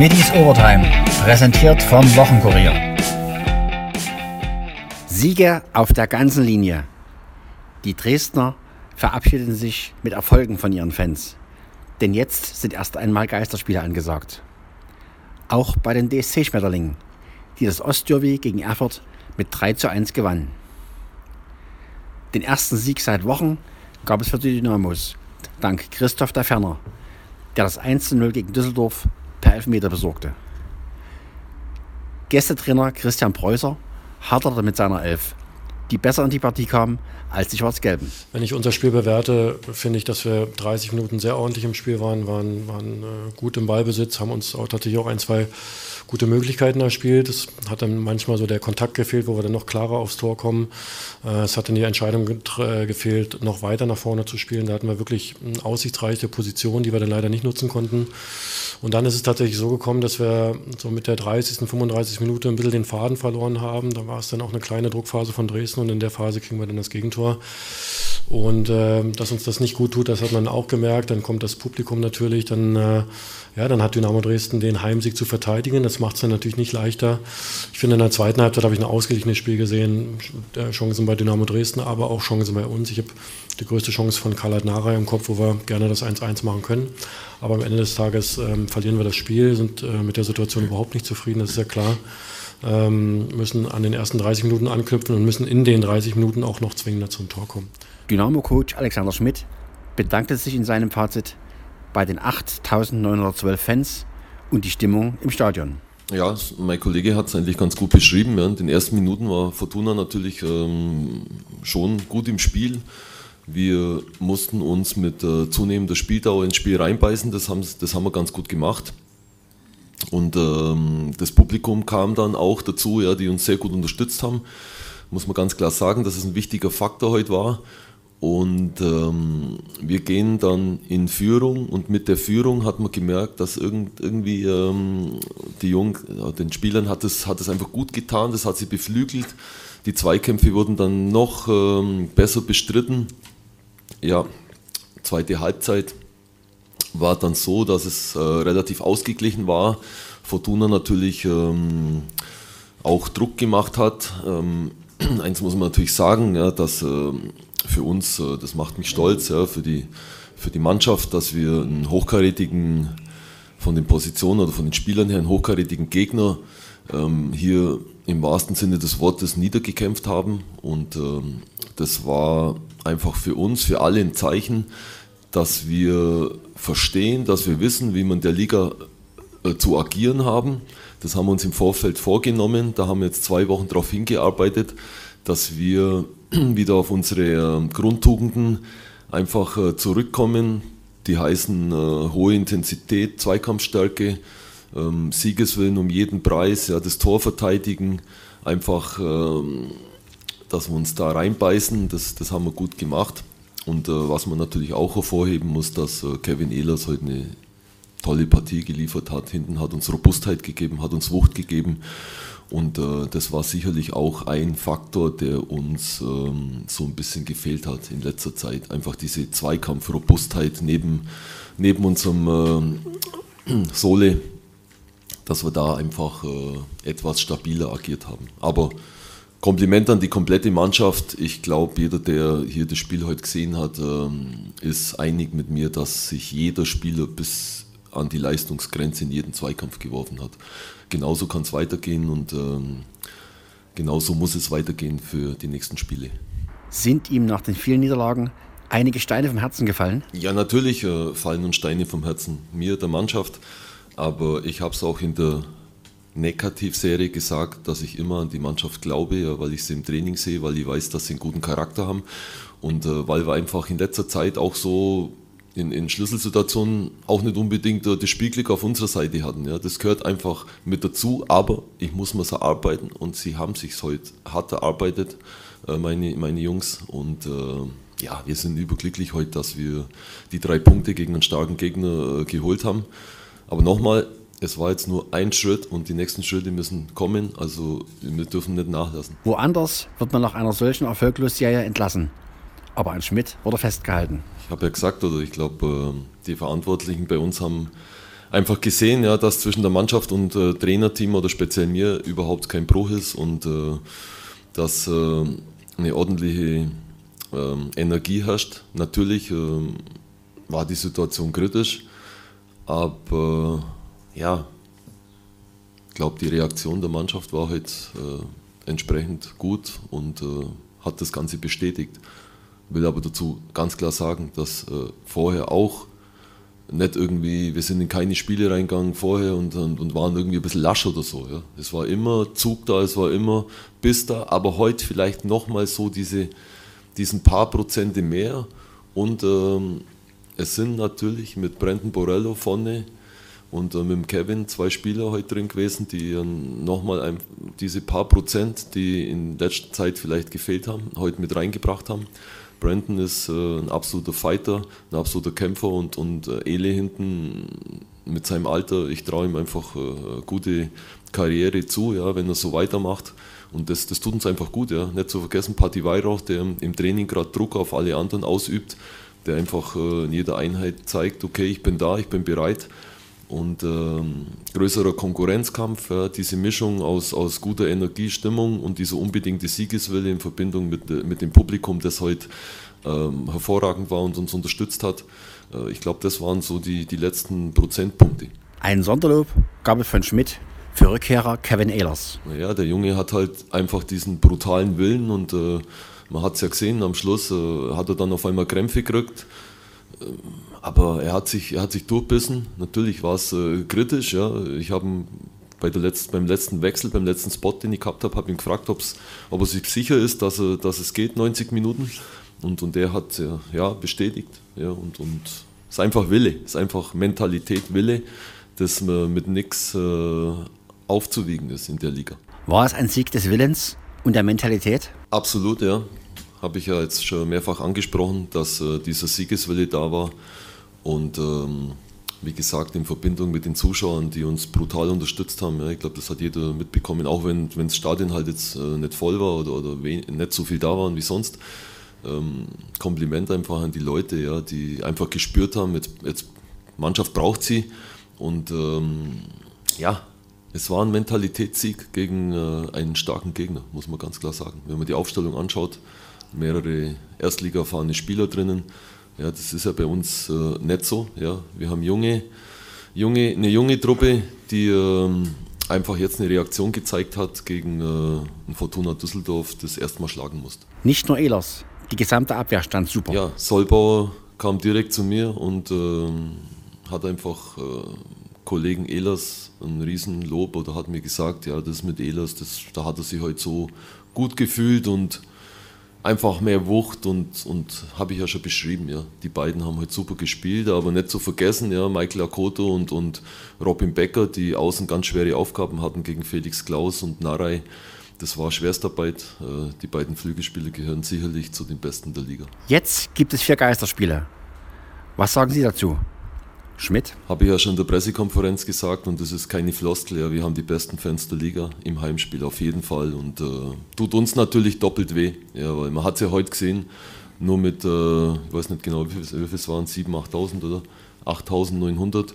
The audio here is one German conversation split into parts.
Schmittis Overtime, präsentiert vom Wochenkurier. Sieger auf der ganzen Linie. Die Dresdner verabschieden sich mit Erfolgen von ihren Fans. Denn jetzt sind erst einmal Geisterspiele angesagt. Auch bei den DSC Schmetterlingen, die das Ostderby gegen Erfurt mit 3 zu 1 gewannen. Den ersten Sieg seit Wochen gab es für die Dynamos, dank Christoph der Ferner, der das 1 zu 0 gegen Düsseldorf per Elfmeter besorgte. Gästetrainer Christian Preußer haderte mit seiner Elf, die besser in die Partie kam als die Schwarz-Gelben. Wenn ich unser Spiel bewerte, finde ich, dass wir 30 Minuten sehr ordentlich im Spiel waren, waren, waren äh, gut im Ballbesitz, haben uns auch tatsächlich auch ein, zwei gute Möglichkeiten erspielt. Es hat dann manchmal so der Kontakt gefehlt, wo wir dann noch klarer aufs Tor kommen. Äh, es hat dann die Entscheidung äh, gefehlt, noch weiter nach vorne zu spielen. Da hatten wir wirklich eine aussichtsreiche Position, die wir dann leider nicht nutzen konnten. Und dann ist es tatsächlich so gekommen, dass wir so mit der 30., 35. Minute ein bisschen den Faden verloren haben. Da war es dann auch eine kleine Druckphase von Dresden und in der Phase kriegen wir dann das Gegentor. Und äh, dass uns das nicht gut tut, das hat man auch gemerkt. Dann kommt das Publikum natürlich, dann, äh, ja, dann hat Dynamo Dresden den Heimsieg zu verteidigen. Das macht es dann natürlich nicht leichter. Ich finde, in der zweiten Halbzeit habe ich ein ausgeglichenes Spiel gesehen. Äh, Chancen bei Dynamo Dresden, aber auch Chancen bei uns. Ich habe die größte Chance von Karl Nara im Kopf, wo wir gerne das 1-1 machen können. Aber am Ende des Tages ähm, verlieren wir das Spiel, sind äh, mit der Situation überhaupt nicht zufrieden, das ist ja klar. Ähm, müssen an den ersten 30 Minuten anknüpfen und müssen in den 30 Minuten auch noch zwingender zum Tor kommen. Dynamo-Coach Alexander Schmidt bedankte sich in seinem Fazit bei den 8.912 Fans und die Stimmung im Stadion. Ja, mein Kollege hat es eigentlich ganz gut beschrieben. Ja. In den ersten Minuten war Fortuna natürlich ähm, schon gut im Spiel. Wir mussten uns mit äh, zunehmender Spieldauer ins Spiel reinbeißen, das das haben wir ganz gut gemacht. Und ähm, das Publikum kam dann auch dazu, ja, die uns sehr gut unterstützt haben. Muss man ganz klar sagen, dass es ein wichtiger Faktor heute war. Und ähm, wir gehen dann in Führung und mit der Führung hat man gemerkt, dass irgend, irgendwie ähm, die Jungen, ja, den Spielern hat es, hat einfach gut getan, das hat sie beflügelt. Die Zweikämpfe wurden dann noch ähm, besser bestritten ja, zweite Halbzeit war dann so, dass es äh, relativ ausgeglichen war. Fortuna natürlich ähm, auch Druck gemacht hat. Ähm, eins muss man natürlich sagen, ja, dass äh, für uns, äh, das macht mich stolz, ja, für, die, für die Mannschaft, dass wir einen hochkarätigen, von den Positionen oder von den Spielern her, einen hochkarätigen Gegner ähm, hier im wahrsten Sinne des Wortes niedergekämpft haben. Und ähm, das war einfach für uns, für alle ein Zeichen, dass wir verstehen, dass wir wissen, wie man der Liga äh, zu agieren haben. Das haben wir uns im Vorfeld vorgenommen. Da haben wir jetzt zwei Wochen darauf hingearbeitet, dass wir wieder auf unsere äh, Grundtugenden einfach äh, zurückkommen. Die heißen äh, hohe Intensität, Zweikampfstärke, ähm, Siegeswillen um jeden Preis, ja, das Tor verteidigen, einfach ähm, dass wir uns da reinbeißen, das, das haben wir gut gemacht. Und äh, was man natürlich auch hervorheben muss, dass äh, Kevin Ehlers heute eine tolle Partie geliefert hat. Hinten hat uns Robustheit gegeben, hat uns Wucht gegeben. Und äh, das war sicherlich auch ein Faktor, der uns ähm, so ein bisschen gefehlt hat in letzter Zeit. Einfach diese Zweikampfrobustheit neben, neben unserem äh, Sohle, dass wir da einfach äh, etwas stabiler agiert haben. Aber Kompliment an die komplette Mannschaft. Ich glaube, jeder, der hier das Spiel heute gesehen hat, ähm, ist einig mit mir, dass sich jeder Spieler bis an die Leistungsgrenze in jeden Zweikampf geworfen hat. Genauso kann es weitergehen und ähm, genauso muss es weitergehen für die nächsten Spiele. Sind ihm nach den vielen Niederlagen einige Steine vom Herzen gefallen? Ja, natürlich äh, fallen uns Steine vom Herzen. Mir, der Mannschaft. Aber ich habe es auch in der Negativserie gesagt, dass ich immer an die Mannschaft glaube, ja, weil ich sie im Training sehe, weil ich weiß, dass sie einen guten Charakter haben und äh, weil wir einfach in letzter Zeit auch so in, in Schlüsselsituationen auch nicht unbedingt äh, das Spielglück auf unserer Seite hatten. Ja. Das gehört einfach mit dazu, aber ich muss mir so arbeiten und sie haben sich heute hart erarbeitet, äh, meine, meine Jungs und äh, ja, wir sind überglücklich heute, dass wir die drei Punkte gegen einen starken Gegner äh, geholt haben. Aber nochmal, es war jetzt nur ein Schritt und die nächsten Schritte müssen kommen. Also wir dürfen nicht nachlassen. Woanders wird man nach einer solchen erfolglosen Serie entlassen. Aber an Schmidt wurde festgehalten. Ich habe ja gesagt, oder ich glaube, äh, die Verantwortlichen bei uns haben einfach gesehen, ja, dass zwischen der Mannschaft und äh, Trainerteam oder speziell mir überhaupt kein Bruch ist und äh, dass äh, eine ordentliche ähm, Energie herrscht. Natürlich ähm, war die Situation kritisch, aber ja, ich glaube, die Reaktion der Mannschaft war halt äh, entsprechend gut und äh, hat das Ganze bestätigt. Will aber dazu ganz klar sagen, dass äh, vorher auch nicht irgendwie, wir sind in keine Spiele reingegangen vorher und, und, und, waren irgendwie ein bisschen lasch oder so. Ja. Es war immer Zug da, es war immer Biss da, aber heute vielleicht nochmal so diese, diesen paar Prozente mehr und ähm, es sind natürlich mit Brandon Borello vorne und äh, mit dem Kevin zwei Spieler heute drin gewesen, die äh, nochmal diese paar Prozent, die in letzter Zeit vielleicht gefehlt haben, heute mit reingebracht haben. Brandon ist äh, ein absoluter Fighter, ein absoluter Kämpfer und, und äh, Ele hinten mit seinem Alter, ich traue ihm einfach äh, gute Karriere zu, ja, wenn er so weitermacht. Und das, das tut uns einfach gut. Ja. Nicht zu vergessen, Patti Weihrauch, der im Training gerade Druck auf alle anderen ausübt, der einfach äh, in jeder Einheit zeigt, okay, ich bin da, ich bin bereit und ähm, größerer Konkurrenzkampf, ja, diese Mischung aus, aus guter Energiestimmung und dieser unbedingte Siegeswille in Verbindung mit, mit dem Publikum, das heute ähm, hervorragend war und uns unterstützt hat. Äh, ich glaube, das waren so die, die letzten Prozentpunkte. Ein Sonderlob gab es von Schmidt für Rückkehrer Kevin Ehlers. Ja, der Junge hat halt einfach diesen brutalen Willen und äh, man hat es ja gesehen, am Schluss äh, hat er dann auf einmal Krämpfe gekriegt aber er hat sich, er hat sich durchbissen. Natürlich war es äh, kritisch. Ja. Ich habe bei Letz-, beim letzten Wechsel, beim letzten Spot, den ich gehabt habe, habe ihn gefragt, ob er sich sicher ist, dass, er, dass es geht, 90 Minuten. Und, und er hat ja, ja bestätigt. Ja, und, und es ist einfach Wille, es ist einfach Mentalität, Wille, das mit nichts äh, aufzuwiegen ist in der Liga. War es ein Sieg des Willens und der Mentalität? Absolut, ja habe ich ja jetzt schon mehrfach angesprochen, dass äh, dieser Siegeswille da war. Und ähm, wie gesagt, in Verbindung mit den Zuschauern, die uns brutal unterstützt haben. Ja, ich glaube, das hat jeder mitbekommen, auch wenn, das Stadion halt jetzt äh, nicht voll war oder, oder nicht so viel da waren wie sonst. Ähm, Kompliment einfach an die Leute, ja, die einfach gespürt haben, jetzt, jetzt Mannschaft braucht sie. Und ähm, ja, es war ein Mentalitätssieg gegen äh, einen starken Gegner, muss man ganz klar sagen. Wenn man die Aufstellung anschaut, mehrere Erstliga erfahrene Spieler drinnen. Ja, das ist ja bei uns äh, nicht so. Ja. Wir haben junge, junge, eine junge Truppe, die ähm, einfach jetzt eine Reaktion gezeigt hat gegen äh, Fortuna Düsseldorf, das erstmal schlagen musste. Nicht nur Ehlers, die gesamte Abwehr stand super. Ja, Solbauer kam direkt zu mir und ähm, hat einfach äh, Kollegen Ehlers ein Riesenlob oder hat mir gesagt, ja, das mit Ehlers, das, da hat er sich heute so gut gefühlt und einfach mehr Wucht und, und habe ich ja schon beschrieben, ja. Die beiden haben halt super gespielt, aber nicht zu vergessen, ja, Michael Akoto und, und Robin Becker, die außen ganz schwere Aufgaben hatten gegen Felix Klaus und Narei. Das war Schwerstarbeit. Äh, die beiden Flügelspieler gehören sicherlich zu den besten der Liga. Jetzt gibt es vier Geisterspiele. Was sagen Sie dazu? Schmidt? Habe ich ja schon in der Pressekonferenz gesagt und das ist keine Floskel. Ja. Wir haben die besten Fans der Liga im Heimspiel auf jeden Fall und äh, tut uns natürlich doppelt weh, ja, weil man hat es ja heute gesehen, nur mit, äh, ich weiß nicht genau, wie viel, es waren, 7.000, 8.000 oder 8.900.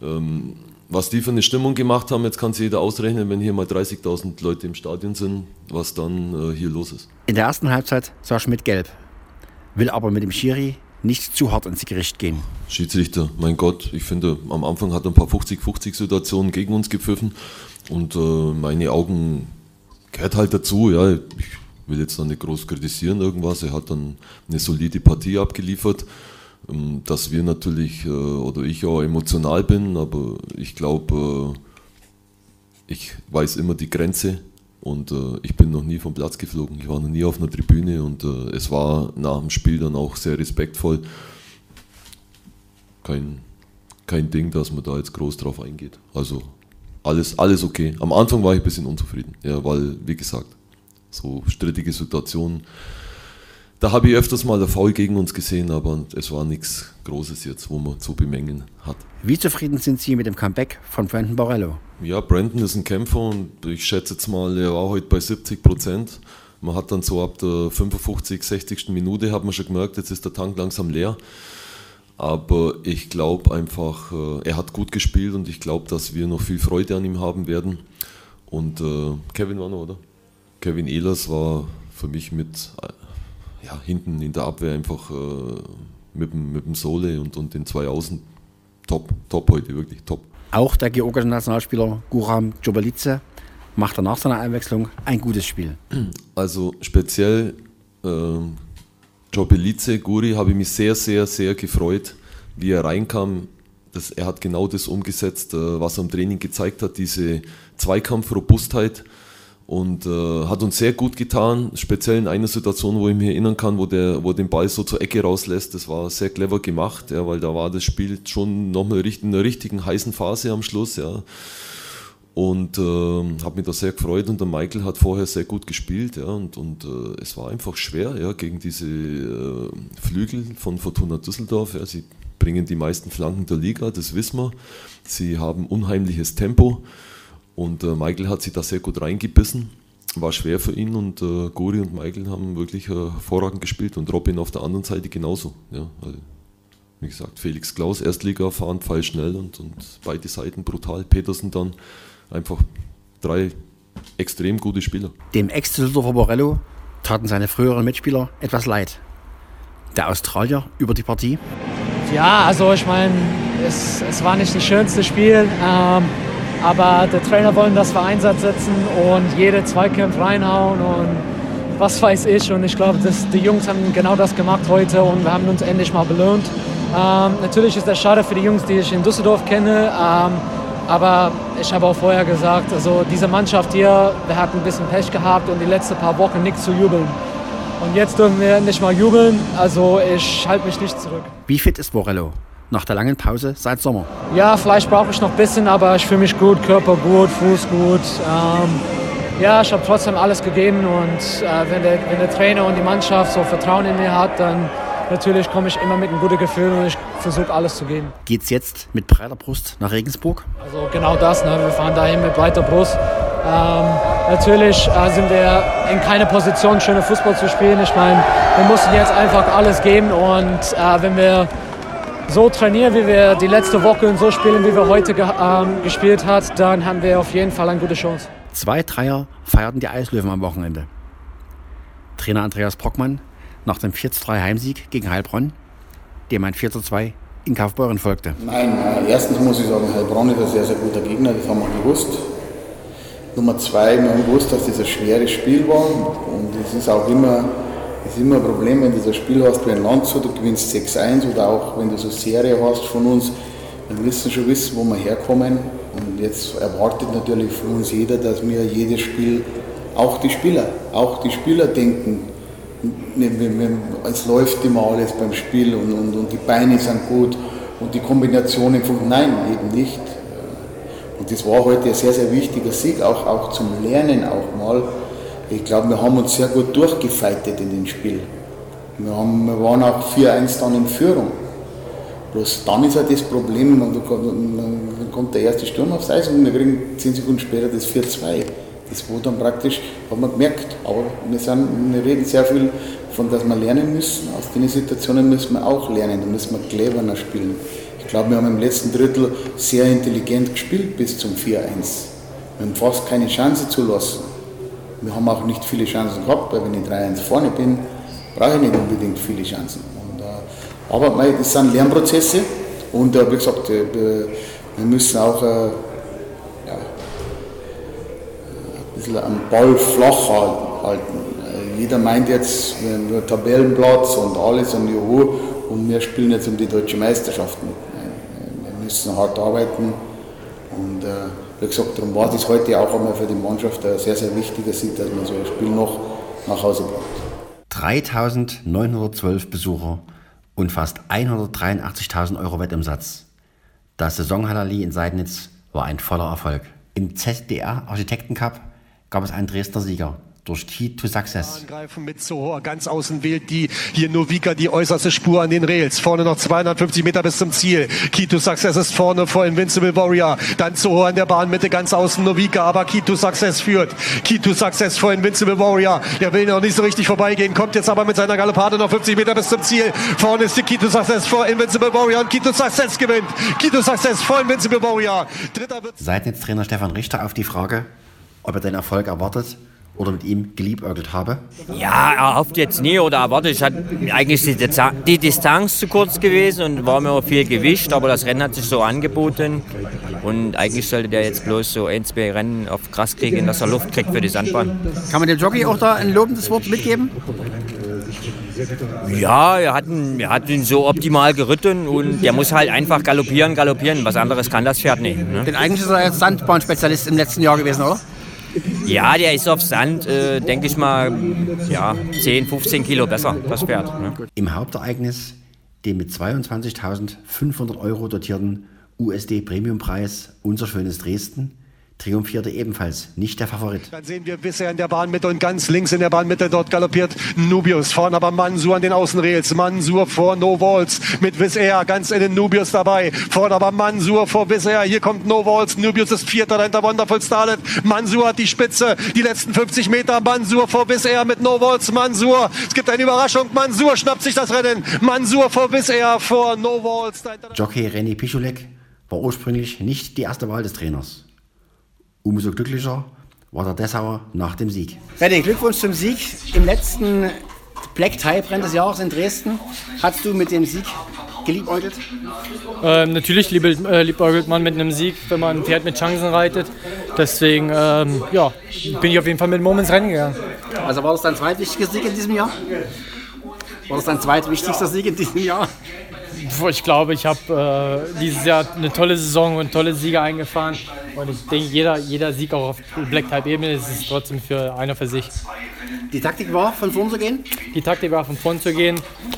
Ähm, was die für eine Stimmung gemacht haben, jetzt kann sich jeder ausrechnen, wenn hier mal 30.000 Leute im Stadion sind, was dann äh, hier los ist. In der ersten Halbzeit sah Schmidt gelb, will aber mit dem Schiri nicht zu hart ins Gericht gehen. Schiedsrichter, mein Gott, ich finde, am Anfang hat er ein paar 50-50-Situationen gegen uns gepfiffen und äh, meine Augen gehört halt dazu. Ja, ich will jetzt noch nicht groß kritisieren irgendwas. Er hat dann eine solide Partie abgeliefert. Ähm, dass wir natürlich äh, oder ich auch emotional bin, aber ich glaube, äh, ich weiß immer die Grenze und äh, ich bin noch nie vom Platz geflogen. Ich war noch nie auf einer Tribüne und äh, es war nach dem Spiel dann auch sehr respektvoll. Kein, kein Ding, dass man da jetzt groß drauf eingeht. Also alles, alles okay. Am Anfang war ich ein bisschen unzufrieden, ja, weil, wie gesagt, so strittige Situationen da habe ich öfters mal der Foul gegen uns gesehen, aber es war nichts Großes jetzt, wo man zu bemängeln hat. Wie zufrieden sind Sie mit dem Comeback von Brandon Borello? Ja, Brandon ist ein Kämpfer und ich schätze jetzt mal, er war heute bei 70 Prozent. Man hat dann so ab der 55, 60. Minute hat man schon gemerkt, jetzt ist der Tank langsam leer. Aber ich glaube einfach, äh, er hat gut gespielt und ich glaube, dass wir noch viel Freude an ihm haben werden. Und äh, Kevin war noch, oder? Kevin Ehlers war für mich mit ja, hinten in der Abwehr einfach äh, mit, dem, mit dem Sohle und, und den zwei Außen top, top heute, wirklich top. Auch der georgische Nationalspieler Guram Djobalice macht er nach seiner Einwechslung ein gutes Spiel. Also speziell äh, Jobelice, Guri, habe ich mich sehr, sehr, sehr gefreut, wie er reinkam. Das, er hat genau das umgesetzt, äh, was er im Training gezeigt hat, diese Zweikampfrobustheit und äh, hat uns sehr gut getan, speziell in einer Situation, wo ich mich erinnern kann, wo der wo den Ball so zur Ecke rauslässt. Das war sehr clever gemacht, ja, weil da war das Spiel schon nochmal in einer richtigen heißen Phase am Schluss. Ja. Und äh, habe mich da sehr gefreut und der Michael hat vorher sehr gut gespielt ja, und, und äh, es war einfach schwer ja, gegen diese äh, Flügel von Fortuna Düsseldorf. Ja. Sie bringen die meisten Flanken der Liga, das wissen wir. Sie haben unheimliches Tempo und äh, Michael hat sich da sehr gut reingebissen. War schwer für ihn und äh, Gori und Michael haben wirklich äh, hervorragend gespielt und Robin auf der anderen Seite genauso. Ja, also, wie gesagt, Felix Klaus, Erstliga fahren, pfeilschnell und, und beide Seiten brutal. Petersen dann einfach drei extrem gute Spieler. Dem Ex-Düsseldorfer Borello taten seine früheren Mitspieler etwas leid. Der Australier über die Partie? Ja, also ich meine, es, es war nicht das schönste Spiel, ähm, aber der Trainer wollte, dass wir Einsatz setzen und jede Zweikampf reinhauen und was weiß ich. Und ich glaube, die Jungs haben genau das gemacht heute und wir haben uns endlich mal belohnt. Ähm, natürlich ist das schade für die Jungs, die ich in Düsseldorf kenne. Ähm, aber ich habe auch vorher gesagt, also diese Mannschaft hier, wir hatten ein bisschen Pech gehabt und die letzten paar Wochen nichts zu jubeln. Und jetzt dürfen wir nicht mal jubeln, also ich halte mich nicht zurück. Wie fit ist Borello? Nach der langen Pause seit Sommer? Ja, vielleicht brauche ich noch ein bisschen, aber ich fühle mich gut, Körper gut, Fuß gut. Ähm, ja, ich habe trotzdem alles gegeben und äh, wenn, der, wenn der Trainer und die Mannschaft so Vertrauen in mir hat, dann natürlich komme ich immer mit einem guten Gefühl und ich versuche alles zu geben. Geht's jetzt mit breiter Brust nach Regensburg? Also genau das, ne? wir fahren dahin mit breiter Brust. Ähm, natürlich äh, sind wir in keiner Position, schöne Fußball zu spielen. Ich meine, wir mussten jetzt einfach alles geben und äh, wenn wir so trainieren, wie wir die letzte Woche und so spielen, wie wir heute ge ähm, gespielt haben, dann haben wir auf jeden Fall eine gute Chance. Zwei Dreier feierten die Eislöwen am Wochenende. Trainer Andreas Brockmann nach dem 4-3 Heimsieg gegen Heilbronn, dem ein 4-2 in Kaufbeuren folgte? Nein, äh, erstens muss ich sagen, Heilbronn ist ein sehr, sehr guter Gegner, das haben wir gewusst. Nummer zwei, wir haben gewusst, dass das ein schweres Spiel war und es ist auch immer, ist immer ein Problem, wenn du das Spiel hast wie ein Landshut, du gewinnst 6-1 oder auch wenn du so eine Serie hast von uns, wir müssen schon wissen, wo wir herkommen und jetzt erwartet natürlich von uns jeder, dass wir jedes Spiel, auch die Spieler, auch die Spieler denken, es läuft immer alles beim Spiel und, und, und die Beine sind gut und die Kombinationen von Nein, eben nicht. Und das war heute ein sehr, sehr wichtiger Sieg, auch, auch zum Lernen auch mal. Ich glaube, wir haben uns sehr gut durchgefeitet in dem Spiel. Wir, haben, wir waren auch 4-1 dann in Führung. Bloß dann ist halt das Problem, dann kommt der erste Sturm aufs Eis und wir kriegen 10 Sekunden später das 4-2. Das war dann praktisch, hat man gemerkt. Aber wir, sind, wir reden sehr viel von, dass wir lernen müssen. Aus den Situationen müssen wir auch lernen, da müssen wir cleverer spielen. Ich glaube, wir haben im letzten Drittel sehr intelligent gespielt bis zum 4-1. Wir haben fast keine Chance zulassen. Wir haben auch nicht viele Chancen gehabt, weil wenn ich 3-1 vorne bin, brauche ich nicht unbedingt viele Chancen. Und, äh, aber mei, das sind Lernprozesse und äh, wie gesagt, äh, wir müssen auch äh, bisschen am Ball flach halten. Äh, jeder meint jetzt, wir haben Tabellenplatz und alles und Juhu und wir spielen jetzt um die deutsche Meisterschaft mit. Wir müssen hart arbeiten und äh, wie gesagt, darum war das heute auch einmal für die Mannschaft ein sehr, sehr wichtiger Sieg, dass man so ein Spiel noch nach Hause bringt. 3912 Besucher und fast 183.000 Euro Wettumsatz. Das Saisonhalali in Seidnitz war ein voller Erfolg. Im ZDR Architektencup gab es einen Dresdner Sieger, durch Key to Success. Angreifen mit Sohor ganz außen wählt die hier Novika die äußerste Spur an den Rails. Vorne noch 250 Meter bis zum Ziel. Key to Success ist vorne vor Invincible Warrior. Dann Sohor in der Bahnmitte ganz außen Novika, aber Key to Success führt. Key to Success vor Invincible Warrior. Der will noch nicht so richtig vorbeigehen, kommt jetzt aber mit seiner Galoppade noch 50 Meter bis zum Ziel. Vorne ist die Key to Success vor Invincible Warrior und Key to Success gewinnt. Key to Success vor Invincible Warrior. Dritter wird Seitentrainer Stefan Richter auf die Frage, ob er den Erfolg erwartet oder mit ihm geliebäugelt habe? Ja, er hofft jetzt nie oder erwartet. Ich hatte eigentlich die, die Distanz zu kurz gewesen und war mir viel Gewicht, aber das Rennen hat sich so angeboten. Und eigentlich sollte der jetzt bloß so ein, zwei Rennen auf Gras kriegen, dass er Luft kriegt für die Sandbahn. Kann man dem Jockey auch da ein lobendes Wort mitgeben? Ja, er hat, ihn, er hat ihn so optimal geritten und der muss halt einfach galoppieren, galoppieren. Was anderes kann das Pferd nicht. Ne? Denn eigentlich ist er jetzt Sandbahnspezialist im letzten Jahr gewesen, oder? Ja, der ist auf Sand, äh, denke ich mal, ja, 10, 15 Kilo besser, das Pferd. Ne? Im Hauptereignis, dem mit 22.500 Euro dotierten USD Premiumpreis Unser schönes Dresden, triumphierte ebenfalls nicht der Favorit. Dann sehen wir bisher in der Bahnmitte und ganz links in der Bahnmitte dort galoppiert Nubius. Vorne aber Mansur an den Außenrails. Mansur vor No Walls mit Wizzair ganz in den Nubius dabei. Vorne aber Mansur vor Wizzair. Hier kommt No Walls. Nubius ist Vierter dahinter Wonderful Starlet. Mansur hat die Spitze. Die letzten 50 Meter. Mansur vor Wizzair mit No Walls. Mansur. Es gibt eine Überraschung. Mansur schnappt sich das Rennen. Mansur vor Wizzair vor No Walls. Jockey René Pichulek war ursprünglich nicht die erste Wahl des Trainers. Umso glücklicher war der Dessauer nach dem Sieg. René, Glückwunsch zum Sieg im letzten Black Type Rennen des Jahres in Dresden. Hast du mit dem Sieg geliebäugelt? Ähm, natürlich äh, liebäugelt man mit einem Sieg, wenn man ein Pferd mit Chancen reitet. Deswegen ähm, ja, bin ich auf jeden Fall mit Moments Rennen gegangen. Also war das dein zweitwichtigster Sieg in diesem Jahr? War das dein zweitwichtigster Sieg in diesem Jahr? Ich glaube, ich habe äh, dieses Jahr eine tolle Saison und tolle Siege eingefahren. Und ich denke, jeder, jeder Sieg auch auf Black Type Ebene ist es trotzdem für einer für sich. Die Taktik war, von vorn zu gehen? Die Taktik war, von vorn zu gehen.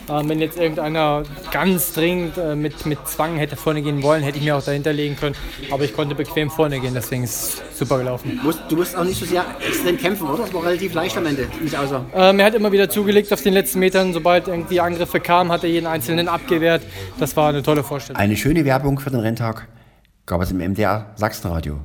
Äh, wenn jetzt irgendeiner ganz dringend äh, mit, mit Zwang hätte vorne gehen wollen, hätte ich mir auch dahinter legen können. Aber ich konnte bequem vorne gehen, deswegen ist es super gelaufen. Du musst auch nicht so sehr extrem kämpfen, oder? Es war relativ leicht am Ende, nicht außer. Ähm, er hat immer wieder zugelegt auf den letzten Metern. Sobald irgendwie Angriffe kamen, hat er jeden einzelnen abgewehrt. Das war eine tolle Vorstellung. Eine schöne Werbung für den Renntag gab es im MDR Sachsenradio.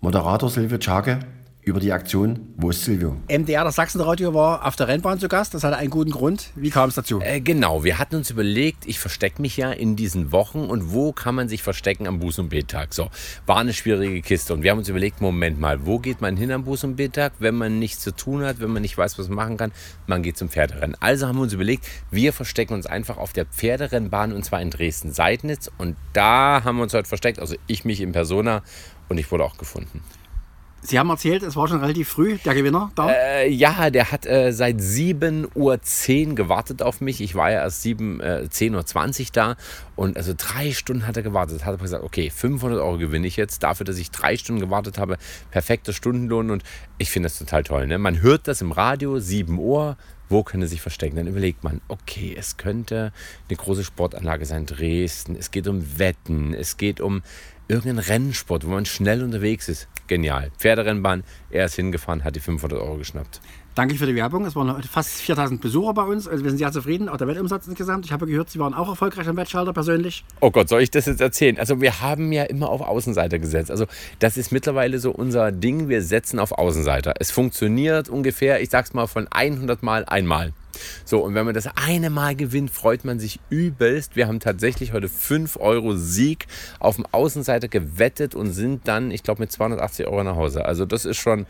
Moderator Silvio Czake über die Aktion Wo ist Silvio? MDR, das Sachsenradio, war auf der Rennbahn zu Gast. Das hatte einen guten Grund. Wie kam es dazu? Äh, genau, wir hatten uns überlegt, ich verstecke mich ja in diesen Wochen und wo kann man sich verstecken am Buß- und Bettag? So, war eine schwierige Kiste und wir haben uns überlegt, Moment mal, wo geht man hin am Buß- und Bettag, wenn man nichts zu tun hat, wenn man nicht weiß, was man machen kann? Man geht zum Pferderennen. Also haben wir uns überlegt, wir verstecken uns einfach auf der Pferderennbahn und zwar in Dresden-Seidnitz und da haben wir uns heute versteckt, also ich mich in Persona und ich wurde auch gefunden. Sie haben erzählt, es war schon relativ früh der Gewinner da? Äh, ja, der hat äh, seit 7.10 Uhr gewartet auf mich. Ich war ja erst 7, äh, 10.20 Uhr da und also drei Stunden hat er gewartet. Hat er gesagt, okay, 500 Euro gewinne ich jetzt dafür, dass ich drei Stunden gewartet habe. Perfekter Stundenlohn und ich finde das total toll. Ne? Man hört das im Radio, 7 Uhr, wo könnte sich verstecken? Dann überlegt man, okay, es könnte eine große Sportanlage sein, Dresden, es geht um Wetten, es geht um irgendeinen Rennsport, wo man schnell unterwegs ist. Genial. Pferderennbahn, er ist hingefahren, hat die 500 Euro geschnappt. Danke für die Werbung. Es waren fast 4000 Besucher bei uns. Also wir sind sehr zufrieden. Auch der Wettumsatz insgesamt. Ich habe gehört, Sie waren auch erfolgreich am Wettschalter persönlich. Oh Gott, soll ich das jetzt erzählen? Also wir haben ja immer auf Außenseiter gesetzt. Also das ist mittlerweile so unser Ding. Wir setzen auf Außenseiter. Es funktioniert ungefähr, ich sag's mal, von 100 Mal einmal. So, und wenn man das eine Mal gewinnt, freut man sich übelst. Wir haben tatsächlich heute 5 Euro Sieg auf dem Außenseiter gewettet und sind dann, ich glaube, mit 280 Euro nach Hause. Also das ist schon,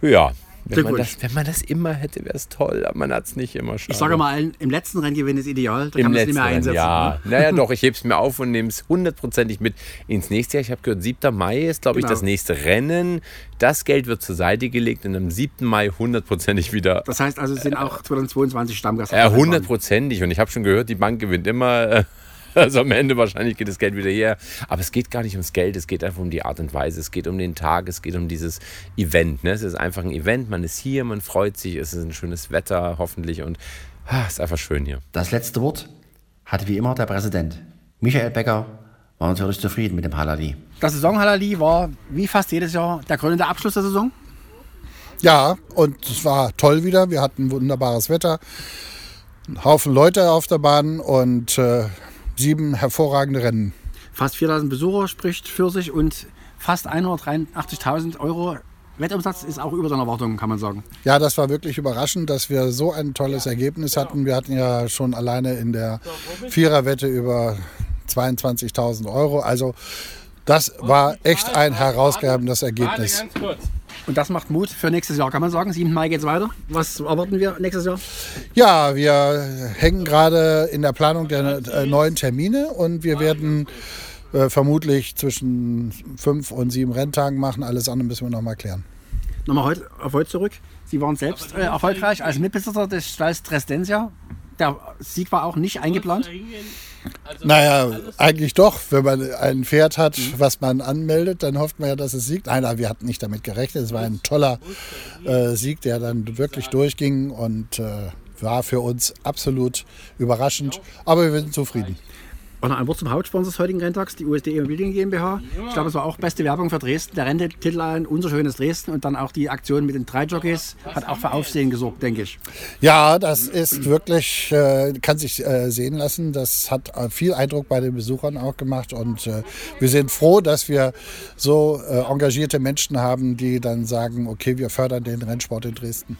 ja, wenn man, das, wenn man, das, immer hätte, wäre es toll, aber man hat es nicht immer schade. Ich sage mal allen, im letzten Renngewinn ist ideal, da Im kann man es nicht mehr einsetzen. Ja, ne? naja doch, ich hebe es mir auf und nehme es hundertprozentig mit ins nächste Jahr. Ich habe gehört, 7. Mai ist, glaube genau. ich, das nächste Rennen. Das Geld wird zur Seite gelegt und am 7. Mai hundertprozentig wieder. Das heißt also, es sind auch 2022 Stammgast. Ja, hundertprozentig und ich habe schon gehört, die Bank gewinnt immer. Also am Ende wahrscheinlich geht das Geld wieder her. Aber es geht gar nicht ums Geld, es geht einfach um die Art und Weise, es geht um den Tag, es geht um dieses Event. Ne? Es ist einfach ein Event, man ist hier, man freut sich, es ist ein schönes Wetter hoffentlich und ah, es ist einfach schön hier. Das letzte Wort hatte wie immer der Präsident. Michael Becker war natürlich zufrieden mit dem Halali. Das Saison Halali war wie fast jedes Jahr der krönende Abschluss der Saison. Ja, und es war toll wieder. Wir hatten wunderbares Wetter, einen Haufen Leute auf der Bahn und äh, sieben hervorragende Rennen. Fast 4000 Besucher spricht für sich und fast 183.000 Euro Wettumsatz ist auch über den Erwartungen, kann man sagen. Ja, das war wirklich überraschend, dass wir so ein tolles Ergebnis hatten. Wir hatten ja schon alleine in der Viererwette über 22.000 Euro. Also das war echt ein herausgebendes Ergebnis. Und das macht Mut für nächstes Jahr, kann man sagen. 7. Mai geht es weiter. Was erwarten wir nächstes Jahr? Ja, wir hängen gerade in der Planung der äh, neuen Termine und wir werden äh, vermutlich zwischen fünf und sieben Renntagen machen. Alles andere müssen wir noch mal klären. Nochmal heute, auf heute zurück. Sie waren selbst äh, erfolgreich als Mitbesitzer des Stalls Dresdensia. Der Sieg war auch nicht eingeplant. Naja, eigentlich doch. Wenn man ein Pferd hat, was man anmeldet, dann hofft man ja, dass es siegt. Nein, wir hatten nicht damit gerechnet. Es war ein toller äh, Sieg, der dann wirklich durchging und äh, war für uns absolut überraschend. Aber wir sind zufrieden. Und noch ein Wort zum Hauptsponsor des heutigen Renntags, die USD Immobilien GmbH. Ich glaube, es war auch beste Werbung für Dresden. Der Renntitel ein unser schönes Dresden und dann auch die Aktion mit den drei Jockeys hat auch für Aufsehen gesorgt, denke ich. Ja, das ist wirklich, äh, kann sich äh, sehen lassen. Das hat äh, viel Eindruck bei den Besuchern auch gemacht und äh, wir sind froh, dass wir so äh, engagierte Menschen haben, die dann sagen, okay, wir fördern den Rennsport in Dresden.